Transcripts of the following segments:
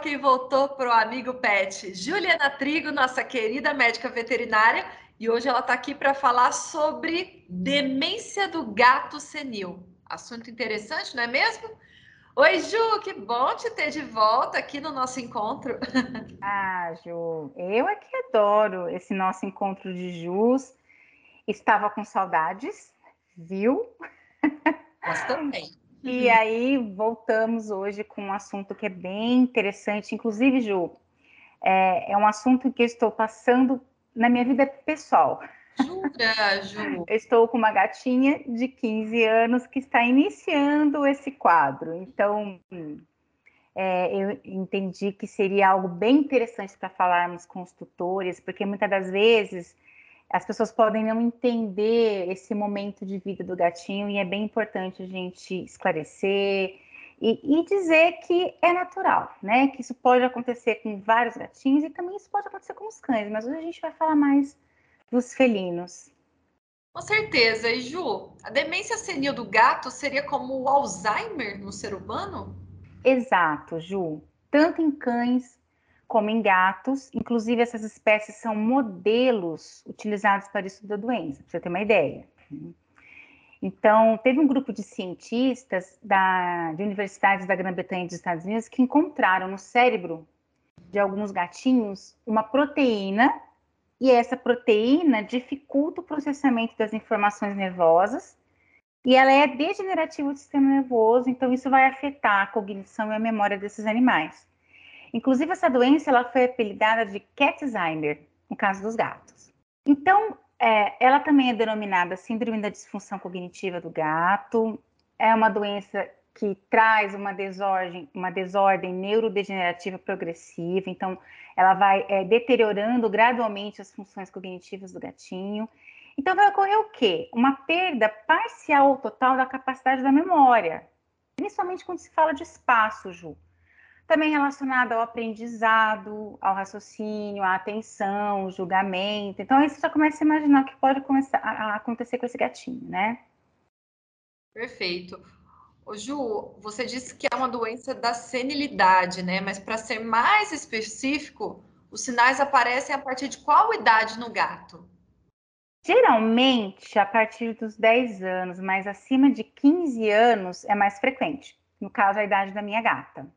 quem voltou para o amigo pet. Juliana Trigo, nossa querida médica veterinária, e hoje ela está aqui para falar sobre demência do gato senil. Assunto interessante, não é mesmo? Oi, Ju, que bom te ter de volta aqui no nosso encontro. Ah, Ju, eu é que adoro esse nosso encontro de Jus. Estava com saudades, viu? Nós também. E uhum. aí voltamos hoje com um assunto que é bem interessante, inclusive, Ju, é, é um assunto que eu estou passando na minha vida pessoal. Jura, Ju? Eu estou com uma gatinha de 15 anos que está iniciando esse quadro. Então, é, eu entendi que seria algo bem interessante para falarmos com os tutores, porque muitas das vezes as pessoas podem não entender esse momento de vida do gatinho e é bem importante a gente esclarecer e, e, dizer que é natural, né? Que isso pode acontecer com vários gatinhos e também isso pode acontecer com os cães, mas hoje a gente vai falar mais dos felinos. Com certeza. E Ju, a demência senil do gato seria como o Alzheimer no ser humano? Exato, Ju. Tanto em cães como em gatos. Inclusive, essas espécies são modelos utilizados para estudo da doença, para você ter uma ideia. Então, teve um grupo de cientistas da, de universidades da Grã-Bretanha e dos Estados Unidos que encontraram no cérebro de alguns gatinhos uma proteína, e essa proteína dificulta o processamento das informações nervosas, e ela é degenerativa do sistema nervoso, então isso vai afetar a cognição e a memória desses animais. Inclusive, essa doença ela foi apelidada de Catzheimer, no caso dos gatos. Então, é, ela também é denominada síndrome da disfunção cognitiva do gato. É uma doença que traz uma desordem, uma desordem neurodegenerativa progressiva. Então, ela vai é, deteriorando gradualmente as funções cognitivas do gatinho. Então, vai ocorrer o quê? Uma perda parcial ou total da capacidade da memória, principalmente quando se fala de espaço, Ju também relacionado ao aprendizado, ao raciocínio, à atenção, ao julgamento. Então, aí você já começa a imaginar o que pode começar a acontecer com esse gatinho, né? Perfeito. Ô, Ju, você disse que é uma doença da senilidade, né? Mas para ser mais específico, os sinais aparecem a partir de qual idade no gato? Geralmente a partir dos 10 anos, mas acima de 15 anos é mais frequente. No caso, a idade da minha gata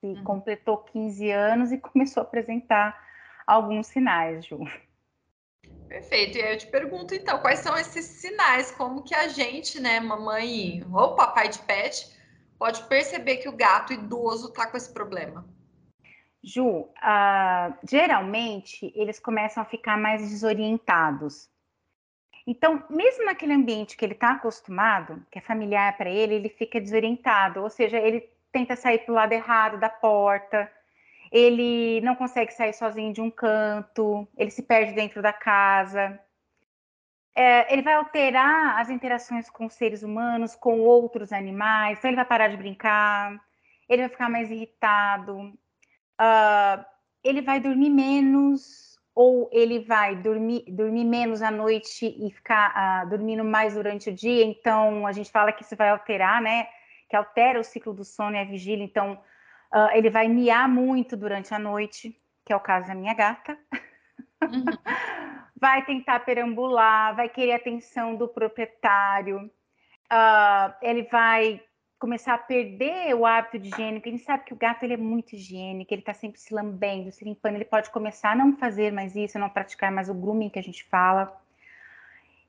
que uhum. completou 15 anos e começou a apresentar alguns sinais, Ju. Perfeito. E aí eu te pergunto, então, quais são esses sinais? Como que a gente, né, mamãe ou papai de pet, pode perceber que o gato idoso está com esse problema? Ju, uh, geralmente eles começam a ficar mais desorientados. Então, mesmo naquele ambiente que ele está acostumado, que é familiar para ele, ele fica desorientado, ou seja, ele tenta sair para o lado errado da porta, ele não consegue sair sozinho de um canto, ele se perde dentro da casa. É, ele vai alterar as interações com seres humanos, com outros animais, então ele vai parar de brincar, ele vai ficar mais irritado, uh, ele vai dormir menos, ou ele vai dormir, dormir menos à noite e ficar uh, dormindo mais durante o dia, então a gente fala que isso vai alterar, né? Que altera o ciclo do sono e a vigília. Então, uh, ele vai miar muito durante a noite, que é o caso da minha gata. Uhum. vai tentar perambular, vai querer a atenção do proprietário. Uh, ele vai começar a perder o hábito de porque a gente sabe que o gato ele é muito higiênico, ele está sempre se lambendo, se limpando, ele pode começar a não fazer mais isso, a não praticar mais o grooming que a gente fala.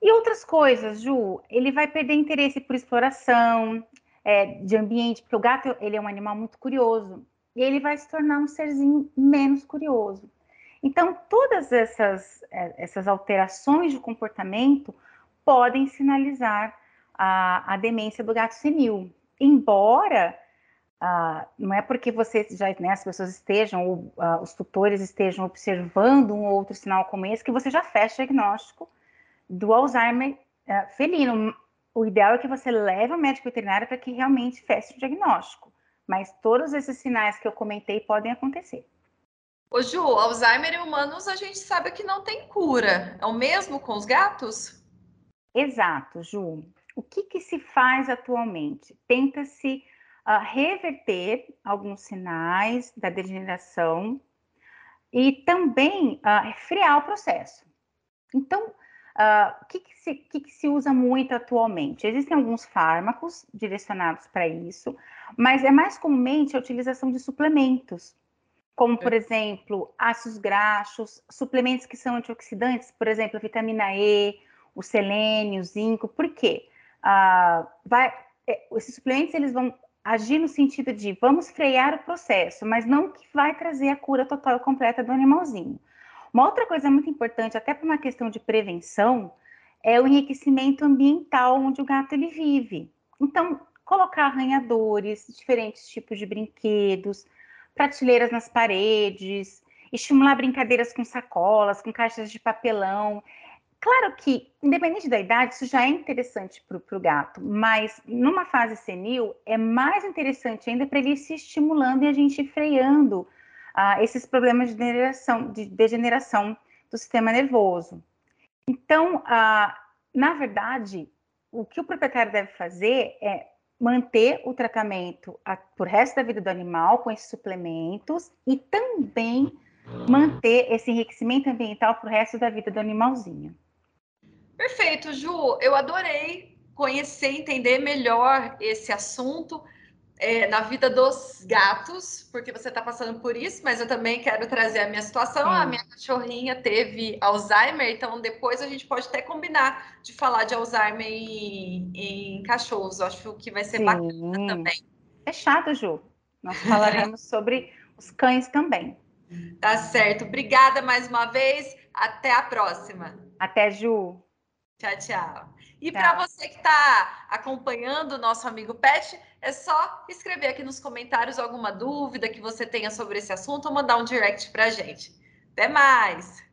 E outras coisas, Ju, ele vai perder interesse por exploração, é, de ambiente, porque o gato ele é um animal muito curioso e ele vai se tornar um serzinho menos curioso. Então, todas essas, é, essas alterações de comportamento podem sinalizar a, a demência do gato senil. Embora ah, não é porque você já, né, as pessoas estejam, ou ah, os tutores estejam observando um ou outro sinal como esse, que você já fecha o diagnóstico do Alzheimer ah, felino o ideal é que você leve ao médico veterinário para que realmente feche o diagnóstico. Mas todos esses sinais que eu comentei podem acontecer. Ô Ju, Alzheimer em humanos a gente sabe que não tem cura. É o mesmo com os gatos? Exato, Ju. O que, que se faz atualmente? Tenta-se uh, reverter alguns sinais da degeneração e também uh, frear o processo. Então, uh, o que, que, se, que, que se usa muito atualmente? Existem alguns fármacos direcionados para isso, mas é mais comumente a utilização de suplementos, como, por exemplo, ácidos graxos, suplementos que são antioxidantes, por exemplo, a vitamina E, o selênio, o zinco. Por quê? Uh, vai, é, esses suplementos eles vão agir no sentido de vamos frear o processo, mas não que vai trazer a cura total e completa do animalzinho. Uma outra coisa muito importante, até para uma questão de prevenção, é o enriquecimento ambiental onde o gato ele vive. Então, colocar arranhadores, diferentes tipos de brinquedos, prateleiras nas paredes, estimular brincadeiras com sacolas, com caixas de papelão. Claro que, independente da idade, isso já é interessante para o gato, mas numa fase senil é mais interessante ainda para ele ir se estimulando e a gente freando uh, esses problemas de degeneração, de degeneração do sistema nervoso. Então, uh, na verdade, o que o proprietário deve fazer é manter o tratamento a, por resto da vida do animal com esses suplementos e também manter esse enriquecimento ambiental para o resto da vida do animalzinho. Perfeito, Ju. Eu adorei conhecer, entender melhor esse assunto é, na vida dos gatos, porque você está passando por isso, mas eu também quero trazer a minha situação. A minha cachorrinha teve Alzheimer, então depois a gente pode até combinar de falar de Alzheimer em, em cachorros. Eu acho que vai ser Sim. bacana também. Fechado, Ju. Nós falaremos sobre os cães também. Tá certo. Obrigada mais uma vez. Até a próxima. Até, Ju. Tchau, tchau. E para você que está acompanhando o nosso amigo Pet, é só escrever aqui nos comentários alguma dúvida que você tenha sobre esse assunto ou mandar um direct para a gente. Até mais!